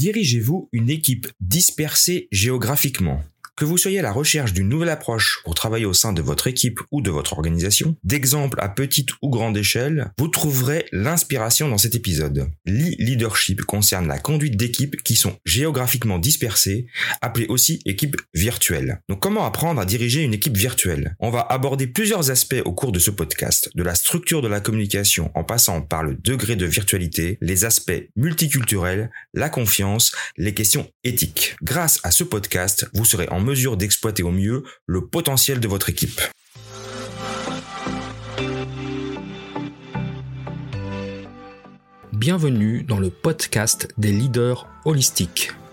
Dirigez-vous une équipe dispersée géographiquement que vous soyez à la recherche d'une nouvelle approche pour travailler au sein de votre équipe ou de votre organisation, d'exemples à petite ou grande échelle, vous trouverez l'inspiration dans cet épisode. L'e-leadership concerne la conduite d'équipes qui sont géographiquement dispersées, appelées aussi équipes virtuelles. Donc comment apprendre à diriger une équipe virtuelle? On va aborder plusieurs aspects au cours de ce podcast, de la structure de la communication en passant par le degré de virtualité, les aspects multiculturels, la confiance, les questions éthiques. Grâce à ce podcast, vous serez en mesure d'exploiter au mieux le potentiel de votre équipe. Bienvenue dans le podcast des leaders holistiques.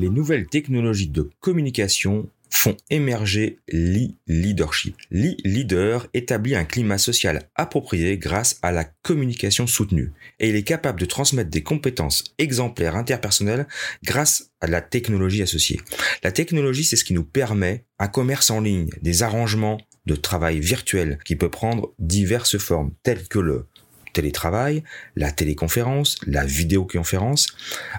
les nouvelles technologies de communication font émerger l'e-leadership. L'e-leader établit un climat social approprié grâce à la communication soutenue et il est capable de transmettre des compétences exemplaires interpersonnelles grâce à la technologie associée. La technologie, c'est ce qui nous permet un commerce en ligne, des arrangements de travail virtuel qui peut prendre diverses formes telles que le télétravail, la téléconférence, la vidéoconférence,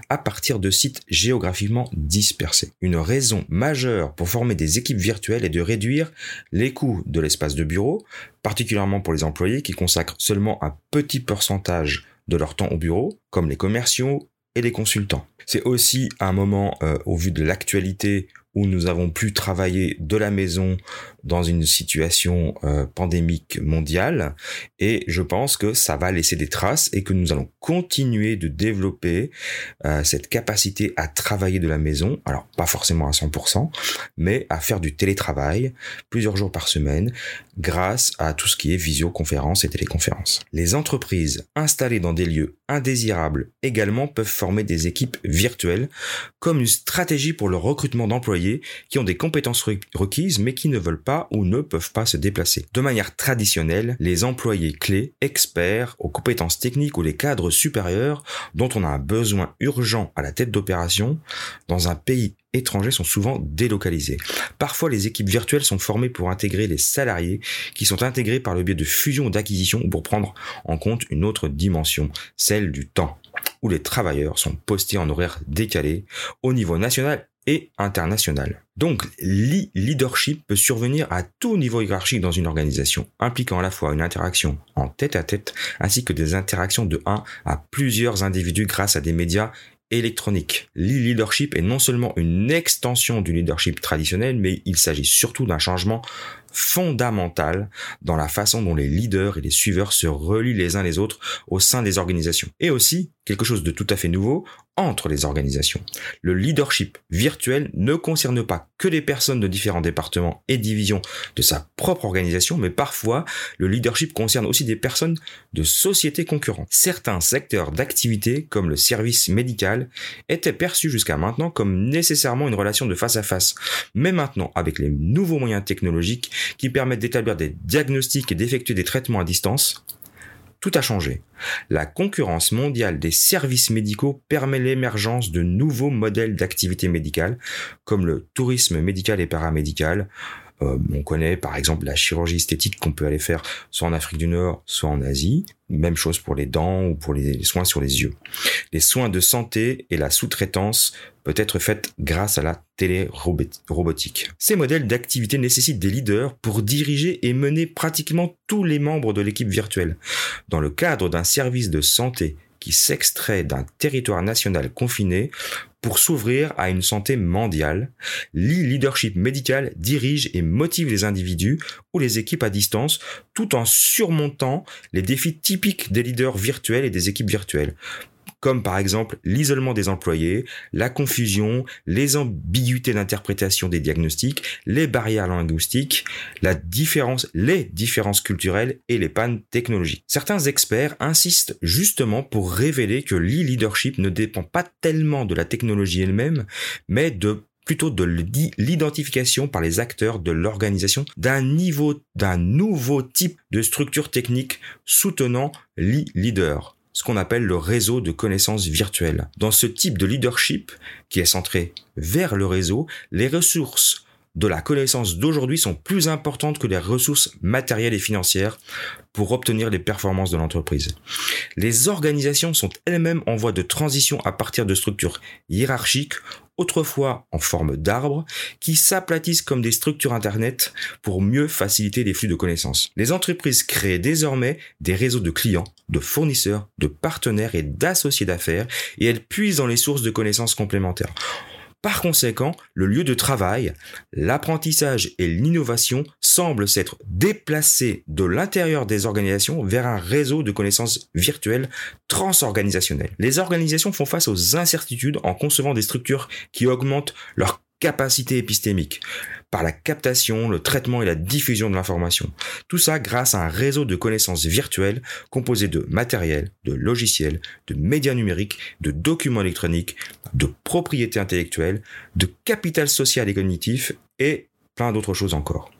à partir de sites géographiquement dispersés. Une raison majeure pour former des équipes virtuelles est de réduire les coûts de l'espace de bureau, particulièrement pour les employés qui consacrent seulement un petit pourcentage de leur temps au bureau, comme les commerciaux et les consultants. C'est aussi un moment, euh, au vu de l'actualité, où nous avons pu travailler de la maison dans une situation euh, pandémique mondiale. Et je pense que ça va laisser des traces et que nous allons continuer de développer euh, cette capacité à travailler de la maison. Alors pas forcément à 100% mais à faire du télétravail plusieurs jours par semaine grâce à tout ce qui est visioconférence et téléconférence. Les entreprises installées dans des lieux indésirables également peuvent former des équipes virtuelles comme une stratégie pour le recrutement d'employés qui ont des compétences requises mais qui ne veulent pas ou ne peuvent pas se déplacer. De manière traditionnelle, les employés clés, experts aux compétences techniques ou les cadres supérieurs dont on a un besoin urgent à la tête d'opération dans un pays étranger sont souvent délocalisés. Parfois, les équipes virtuelles sont formées pour intégrer les salariés qui sont intégrés par le biais de fusion ou d'acquisition ou pour prendre en compte une autre dimension, celle du temps, où les travailleurs sont postés en horaire décalé au niveau national et international. Donc, leadership peut survenir à tout niveau hiérarchique dans une organisation, impliquant à la fois une interaction en tête à tête, ainsi que des interactions de 1 à plusieurs individus grâce à des médias électroniques. Le-leadership est non seulement une extension du leadership traditionnel, mais il s'agit surtout d'un changement fondamental dans la façon dont les leaders et les suiveurs se relient les uns les autres au sein des organisations. Et aussi, quelque chose de tout à fait nouveau, entre les organisations. Le leadership virtuel ne concerne pas que les personnes de différents départements et divisions de sa propre organisation, mais parfois le leadership concerne aussi des personnes de sociétés concurrentes. Certains secteurs d'activité, comme le service médical, étaient perçus jusqu'à maintenant comme nécessairement une relation de face à face. Mais maintenant, avec les nouveaux moyens technologiques qui permettent d'établir des diagnostics et d'effectuer des traitements à distance, tout a changé. La concurrence mondiale des services médicaux permet l'émergence de nouveaux modèles d'activité médicale, comme le tourisme médical et paramédical. Euh, on connaît par exemple la chirurgie esthétique qu'on peut aller faire soit en Afrique du Nord, soit en Asie. Même chose pour les dents ou pour les soins sur les yeux. Les soins de santé et la sous-traitance peut être faite grâce à la télérobotique. Ces modèles d'activité nécessitent des leaders pour diriger et mener pratiquement tous les membres de l'équipe virtuelle. Dans le cadre d'un service de santé qui s'extrait d'un territoire national confiné, pour s'ouvrir à une santé mondiale. L'e-leadership médical dirige et motive les individus ou les équipes à distance tout en surmontant les défis typiques des leaders virtuels et des équipes virtuelles comme par exemple l'isolement des employés, la confusion, les ambiguïtés d'interprétation des diagnostics, les barrières linguistiques, la différence, les différences culturelles et les pannes technologiques. Certains experts insistent justement pour révéler que l'e-leadership ne dépend pas tellement de la technologie elle-même, mais de plutôt de l'identification par les acteurs de l'organisation d'un niveau, d'un nouveau type de structure technique soutenant l'e-leader ce qu'on appelle le réseau de connaissances virtuelles. Dans ce type de leadership, qui est centré vers le réseau, les ressources de la connaissance d'aujourd'hui sont plus importantes que les ressources matérielles et financières pour obtenir les performances de l'entreprise. Les organisations sont elles-mêmes en voie de transition à partir de structures hiérarchiques autrefois en forme d'arbre, qui s'aplatissent comme des structures Internet pour mieux faciliter les flux de connaissances. Les entreprises créent désormais des réseaux de clients, de fournisseurs, de partenaires et d'associés d'affaires, et elles puisent dans les sources de connaissances complémentaires. Par conséquent, le lieu de travail, l'apprentissage et l'innovation semblent s'être déplacés de l'intérieur des organisations vers un réseau de connaissances virtuelles transorganisationnelles. Les organisations font face aux incertitudes en concevant des structures qui augmentent leur capacité épistémique, par la captation, le traitement et la diffusion de l'information. Tout ça grâce à un réseau de connaissances virtuelles composé de matériel, de logiciels, de médias numériques, de documents électroniques, de propriété intellectuelle, de capital social et cognitif et plein d'autres choses encore.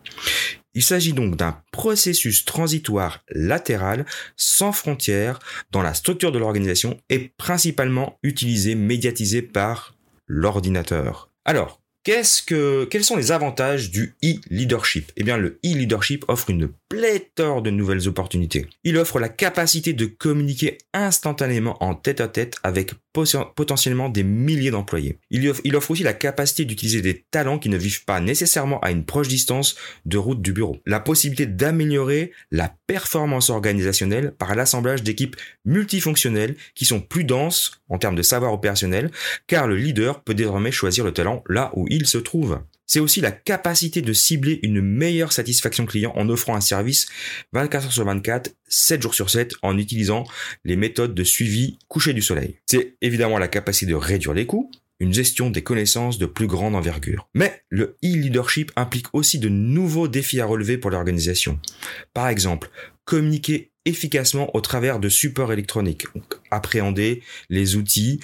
Il s'agit donc d'un processus transitoire latéral sans frontières dans la structure de l'organisation et principalement utilisé, médiatisé par l'ordinateur. Alors, Qu'est-ce que, quels sont les avantages du e-leadership? Eh bien, le e-leadership offre une pléthore de nouvelles opportunités. Il offre la capacité de communiquer instantanément en tête à tête avec potentiellement des milliers d'employés. Il, offre aussi la capacité d'utiliser des talents qui ne vivent pas nécessairement à une proche distance de route du bureau. La possibilité d'améliorer la performance organisationnelle par l'assemblage d'équipes multifonctionnelles qui sont plus denses en termes de savoir opérationnel, car le leader peut désormais choisir le talent là où il se trouve. C'est aussi la capacité de cibler une meilleure satisfaction client en offrant un service 24 heures sur 24, 7 jours sur 7 en utilisant les méthodes de suivi coucher du soleil. C'est évidemment la capacité de réduire les coûts, une gestion des connaissances de plus grande envergure. Mais le e-leadership implique aussi de nouveaux défis à relever pour l'organisation. Par exemple, communiquer efficacement au travers de supports électroniques, appréhender les outils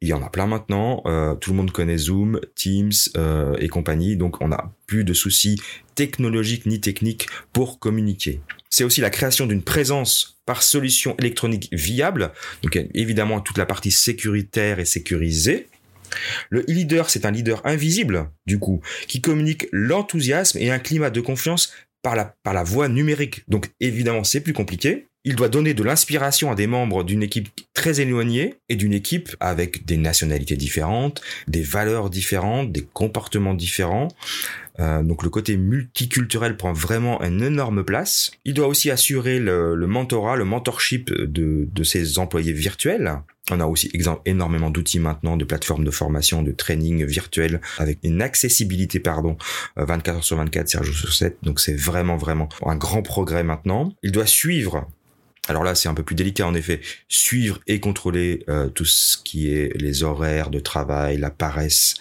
il y en a plein maintenant. Euh, tout le monde connaît Zoom, Teams euh, et compagnie. Donc on n'a plus de soucis technologiques ni techniques pour communiquer. C'est aussi la création d'une présence par solution électronique viable. Donc évidemment toute la partie sécuritaire et sécurisée. Le e-leader, c'est un leader invisible, du coup, qui communique l'enthousiasme et un climat de confiance par la, par la voie numérique. Donc évidemment, c'est plus compliqué. Il doit donner de l'inspiration à des membres d'une équipe très éloignée et d'une équipe avec des nationalités différentes, des valeurs différentes, des comportements différents. Euh, donc le côté multiculturel prend vraiment une énorme place. Il doit aussi assurer le, mentorat, le mentorship de, de ses employés virtuels. On a aussi énormément d'outils maintenant, de plateformes de formation, de training virtuel avec une accessibilité, pardon, 24 euh, heures sur 24, 7 jours sur 7. Donc c'est vraiment, vraiment un grand progrès maintenant. Il doit suivre alors là, c'est un peu plus délicat en effet. Suivre et contrôler euh, tout ce qui est les horaires de travail, la paresse,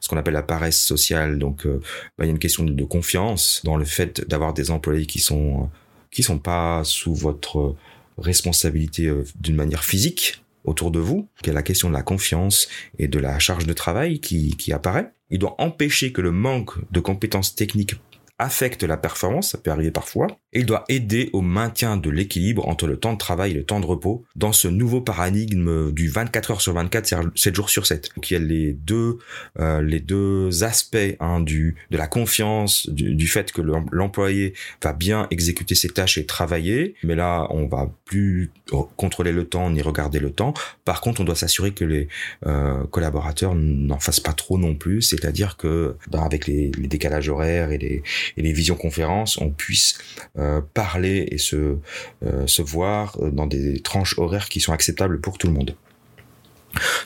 ce qu'on appelle la paresse sociale. Donc, euh, bah, il y a une question de, confiance dans le fait d'avoir des employés qui sont qui sont pas sous votre responsabilité euh, d'une manière physique autour de vous. Y a la question de la confiance et de la charge de travail qui, qui apparaît. Il doit empêcher que le manque de compétences techniques affecte la performance, ça peut arriver parfois, et il doit aider au maintien de l'équilibre entre le temps de travail et le temps de repos dans ce nouveau paradigme du 24 heures sur 24, 7 jours sur 7. Donc il y a les deux, euh, les deux aspects hein, du, de la confiance, du, du fait que l'employé va bien exécuter ses tâches et travailler, mais là on va plus contrôler le temps ni regarder le temps. Par contre, on doit s'assurer que les euh, collaborateurs n'en fassent pas trop non plus, c'est-à-dire que ben, avec les, les décalages horaires et les, et les visioconférences, on puisse euh, parler et se, euh, se voir dans des tranches horaires qui sont acceptables pour tout le monde.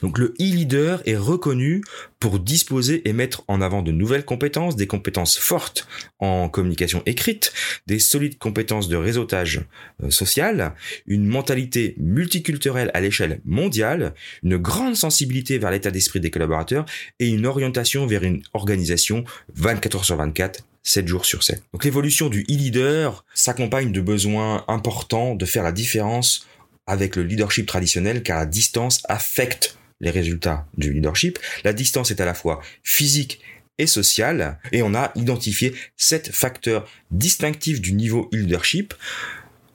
Donc le e-leader est reconnu pour disposer et mettre en avant de nouvelles compétences, des compétences fortes en communication écrite, des solides compétences de réseautage euh, social, une mentalité multiculturelle à l'échelle mondiale, une grande sensibilité vers l'état d'esprit des collaborateurs et une orientation vers une organisation 24 heures sur 24 7 jours sur 7. Donc l'évolution du e-leader s'accompagne de besoins importants de faire la différence avec le leadership traditionnel car la distance affecte les résultats du leadership. La distance est à la fois physique et sociale et on a identifié sept facteurs distinctifs du niveau leadership,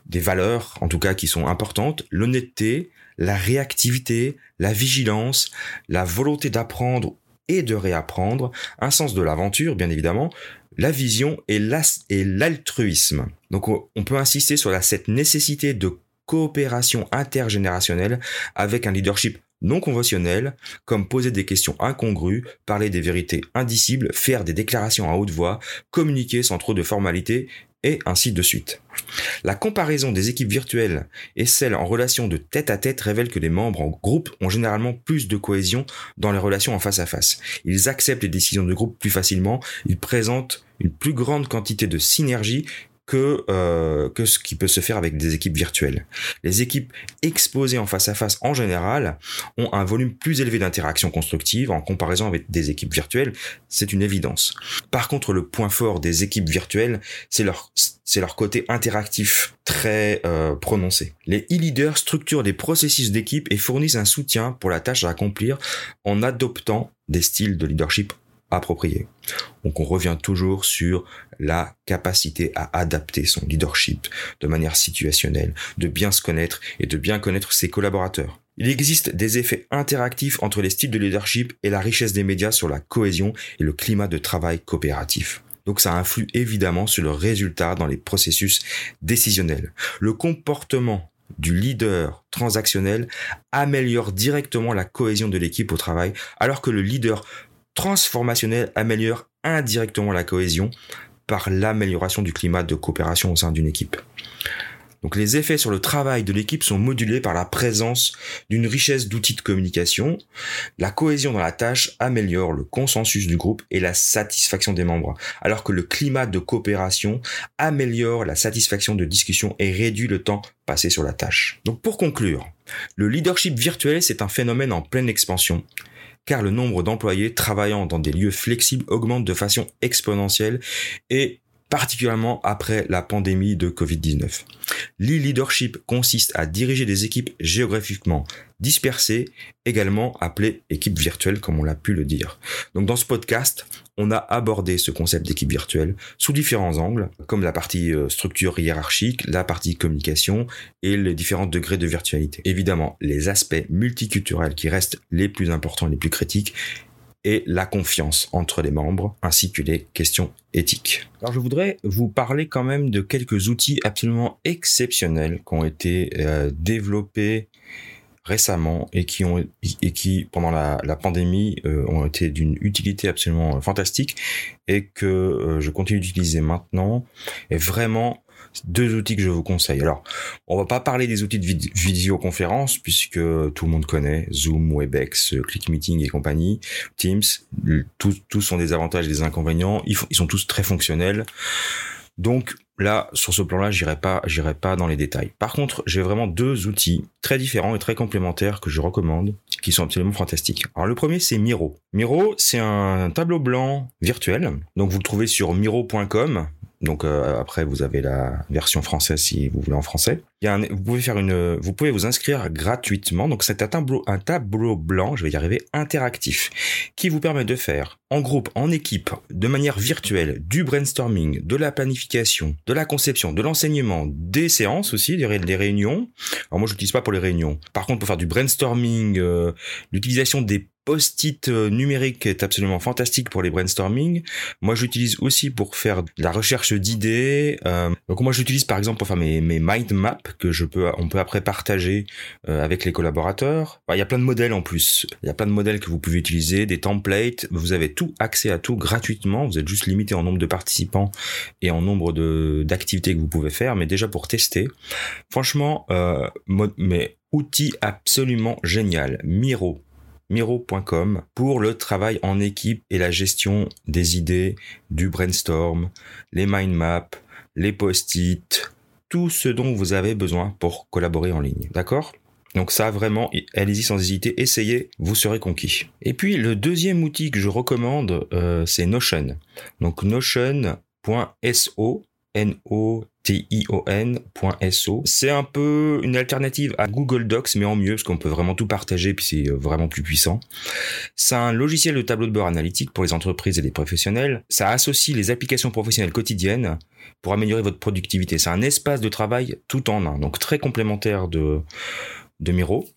des valeurs en tout cas qui sont importantes, l'honnêteté, la réactivité, la vigilance, la volonté d'apprendre et de réapprendre, un sens de l'aventure bien évidemment, la vision et l'altruisme. Donc on peut insister sur cette nécessité de coopération intergénérationnelle avec un leadership non conventionnel, comme poser des questions incongrues, parler des vérités indicibles, faire des déclarations à haute voix, communiquer sans trop de formalités, et ainsi de suite. La comparaison des équipes virtuelles et celles en relation de tête à tête révèle que les membres en groupe ont généralement plus de cohésion dans les relations en face à face. Ils acceptent les décisions de groupe plus facilement, ils présentent une plus grande quantité de synergie que, euh, que ce qui peut se faire avec des équipes virtuelles. Les équipes exposées en face à face en général ont un volume plus élevé d'interaction constructive en comparaison avec des équipes virtuelles, c'est une évidence. Par contre, le point fort des équipes virtuelles, c'est leur c'est leur côté interactif très euh, prononcé. Les e-leaders structurent des processus d'équipe et fournissent un soutien pour la tâche à accomplir en adoptant des styles de leadership approprié. Donc on revient toujours sur la capacité à adapter son leadership de manière situationnelle, de bien se connaître et de bien connaître ses collaborateurs. Il existe des effets interactifs entre les styles de leadership et la richesse des médias sur la cohésion et le climat de travail coopératif. Donc ça influe évidemment sur le résultat dans les processus décisionnels. Le comportement du leader transactionnel améliore directement la cohésion de l'équipe au travail, alors que le leader transformationnel améliore indirectement la cohésion par l'amélioration du climat de coopération au sein d'une équipe. Donc les effets sur le travail de l'équipe sont modulés par la présence d'une richesse d'outils de communication. La cohésion dans la tâche améliore le consensus du groupe et la satisfaction des membres, alors que le climat de coopération améliore la satisfaction de discussion et réduit le temps passé sur la tâche. Donc pour conclure, le leadership virtuel, c'est un phénomène en pleine expansion car le nombre d'employés travaillant dans des lieux flexibles augmente de façon exponentielle et particulièrement après la pandémie de Covid-19. L'e-leadership consiste à diriger des équipes géographiquement dispersées, également appelées équipes virtuelles comme on l'a pu le dire. Donc dans ce podcast, on a abordé ce concept d'équipe virtuelle sous différents angles, comme la partie euh, structure hiérarchique, la partie communication et les différents degrés de virtualité. Évidemment, les aspects multiculturels qui restent les plus importants et les plus critiques et la confiance entre les membres, ainsi que les questions éthiques. Alors je voudrais vous parler quand même de quelques outils absolument exceptionnels qui ont été euh, développés récemment et qui ont et qui pendant la, pandémie euh, ont été d'une utilité absolument fantastique et que euh, je continue d'utiliser maintenant et vraiment deux outils que je vous conseille. Alors, on va pas parler des outils de vidéoconférence puisque tout le monde connaît Zoom, Webex, ClickMeeting et compagnie, Teams. Tous, tous sont des avantages et des inconvénients. Ils, ils sont tous très fonctionnels. Donc là, sur ce plan-là, j'irai pas, j'irai pas dans les détails. Par contre, j'ai vraiment deux outils très différents et très complémentaires que je recommande, qui sont absolument fantastiques. Alors le premier, c'est Miro. Miro, c'est un tableau blanc virtuel. Donc vous le trouvez sur miro.com. Donc euh, après, vous avez la version française si vous voulez en français. Il y a un, vous pouvez faire une, vous pouvez vous inscrire gratuitement. Donc c'est un tableau, un tableau blanc, je vais y arriver, interactif, qui vous permet de faire en groupe, en équipe, de manière virtuelle, du brainstorming, de la planification, de la conception, de l'enseignement, des séances aussi, des, des réunions. Alors moi, je l'utilise pas pour les réunions. Par contre, pour faire du brainstorming, euh, l'utilisation des post-it euh, numérique est absolument fantastique pour les brainstorming. Moi, j'utilise aussi pour faire la recherche d'idées. Euh, donc moi, j'utilise par exemple pour faire mes, mind maps que je peux, on peut après partager euh, avec les collaborateurs. il y a plein de modèles en plus. Il y a plein de modèles que vous pouvez utiliser, des templates. Vous avez tout accès à tout gratuitement. Vous êtes juste limité en nombre de participants et en nombre d'activités que vous pouvez faire. Mais déjà pour tester, franchement, mais outil absolument génial, Miro miro.com pour le travail en équipe et la gestion des idées, du brainstorm, les mind maps, les post-it, tout ce dont vous avez besoin pour collaborer en ligne. D'accord? Donc ça vraiment, allez-y sans hésiter, essayez, vous serez conquis. Et puis le deuxième outil que je recommande, euh, c'est Notion. Donc notion.so, N-O tion.so. C'est un peu une alternative à Google Docs, mais en mieux, parce qu'on peut vraiment tout partager, puis c'est euh, vraiment plus puissant. C'est un logiciel de tableau de bord analytique pour les entreprises et les professionnels. Ça associe les applications professionnelles quotidiennes pour améliorer votre productivité. C'est un espace de travail tout en un, donc très complémentaire de, de Miro.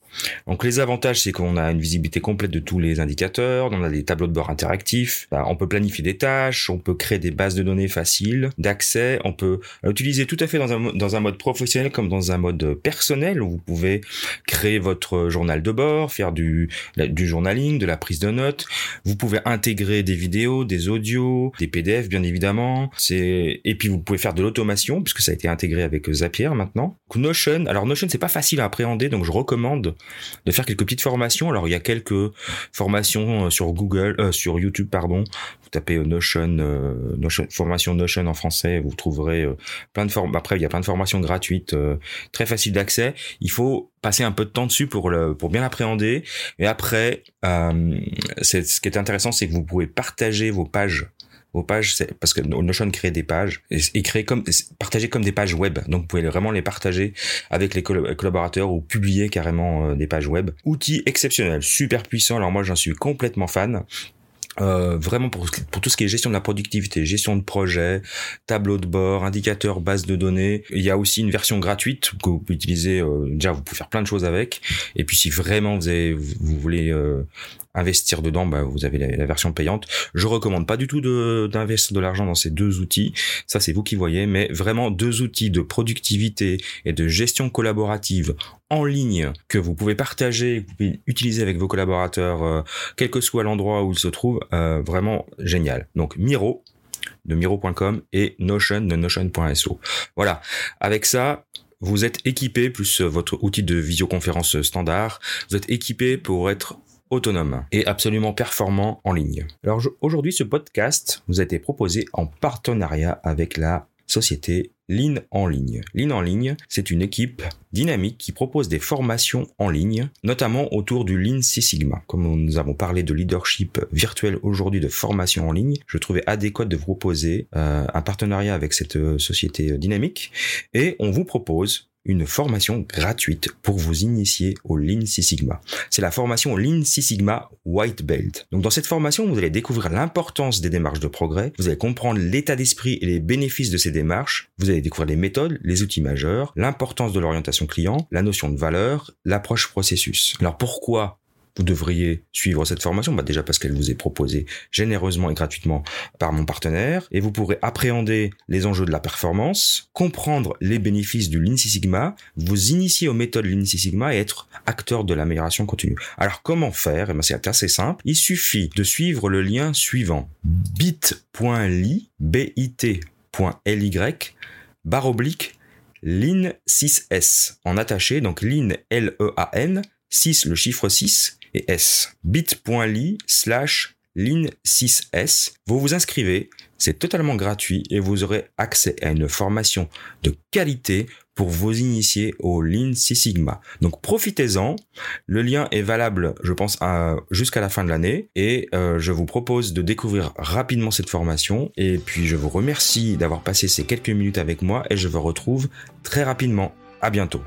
Donc les avantages, c'est qu'on a une visibilité complète de tous les indicateurs, on a des tableaux de bord interactifs, bah, on peut planifier des tâches, on peut créer des bases de données faciles d'accès, on peut utiliser tout à fait dans un, dans un mode professionnel comme dans un mode personnel où vous pouvez créer votre journal de bord, faire du, du journaling, de la prise de notes, vous pouvez intégrer des vidéos, des audios, des PDF bien évidemment, c'est et puis vous pouvez faire de l'automation puisque ça a été intégré avec Zapier maintenant. Notion, alors Notion c'est pas facile à appréhender donc je recommande de faire quelques petites formations. Alors il y a quelques formations euh, sur Google, euh, sur YouTube pardon. Vous tapez euh, Notion, formation Notion en français, vous trouverez plein de formes. Après il y a plein de formations gratuites, très faciles d'accès. Il faut passer un peu de temps dessus pour pour bien l'appréhender. Et après, ce qui est intéressant, c'est que vous pouvez partager vos pages vos pages, parce que Notion crée des pages et, crée comme partager comme des pages web. Donc vous pouvez vraiment les partager avec les collaborateurs ou publier carrément euh, des pages web. Outil exceptionnel, super puissant. Alors moi j'en suis complètement fan. Euh, vraiment pour, pour tout ce qui est gestion de la productivité, gestion de projet, tableau de bord, indicateur, base de données. Il y a aussi une version gratuite que vous pouvez utiliser. Euh, déjà, vous pouvez faire plein de choses avec. Et puis, si vraiment vous, avez, vous, voulez investir dedans, bah, vous avez la, version payante. Je recommande pas du tout d'investir de, l'argent dans ces deux outils. Ça, c'est vous qui voyez. Mais vraiment deux outils de productivité et de gestion collaborative en ligne que vous pouvez partager, que vous pouvez utiliser avec vos collaborateurs, euh, quel que soit l'endroit où ils se trouvent. Euh, vraiment génial. Donc Miro de miro.com et Notion de notion.so. Voilà. Avec ça, vous êtes équipé, plus votre outil de visioconférence standard, vous êtes équipé pour être autonome et absolument performant en ligne. Alors aujourd'hui, ce podcast vous a été proposé en partenariat avec la société Lean en ligne. Lean en ligne, c'est une équipe dynamique qui propose des formations en ligne, notamment autour du Lean Six Sigma. Comme nous avons parlé de leadership virtuel aujourd'hui, de formation en ligne, je trouvais adéquat de vous proposer euh, un partenariat avec cette euh, société dynamique et on vous propose une formation gratuite pour vous initier au Lean Six Sigma. C'est la formation Lean Six Sigma White Belt. Donc dans cette formation, vous allez découvrir l'importance des démarches de progrès, vous allez comprendre l'état d'esprit et les bénéfices de ces démarches, vous allez découvrir les méthodes, les outils majeurs, l'importance de l'orientation client, la notion de valeur, l'approche processus. Alors pourquoi vous devriez suivre cette formation bah Déjà parce qu'elle vous est proposée généreusement et gratuitement par mon partenaire, et vous pourrez appréhender les enjeux de la performance, comprendre les bénéfices du Lean Six Sigma, vous initier aux méthodes Lean Six Sigma et être acteur de l'amélioration continue. Alors comment faire? Eh ben, C'est assez simple. Il suffit de suivre le lien suivant bit.ly, bit.ly, barre oblique, Lean 6S en attaché, donc Lean L-E-A-N, 6 le chiffre 6 et S. bit.ly slash line6s. Vous vous inscrivez, c'est totalement gratuit et vous aurez accès à une formation de qualité pour vous initier au Lean Six Sigma. Donc profitez-en. Le lien est valable, je pense, jusqu'à la fin de l'année et euh, je vous propose de découvrir rapidement cette formation. Et puis je vous remercie d'avoir passé ces quelques minutes avec moi et je vous retrouve très rapidement. À bientôt.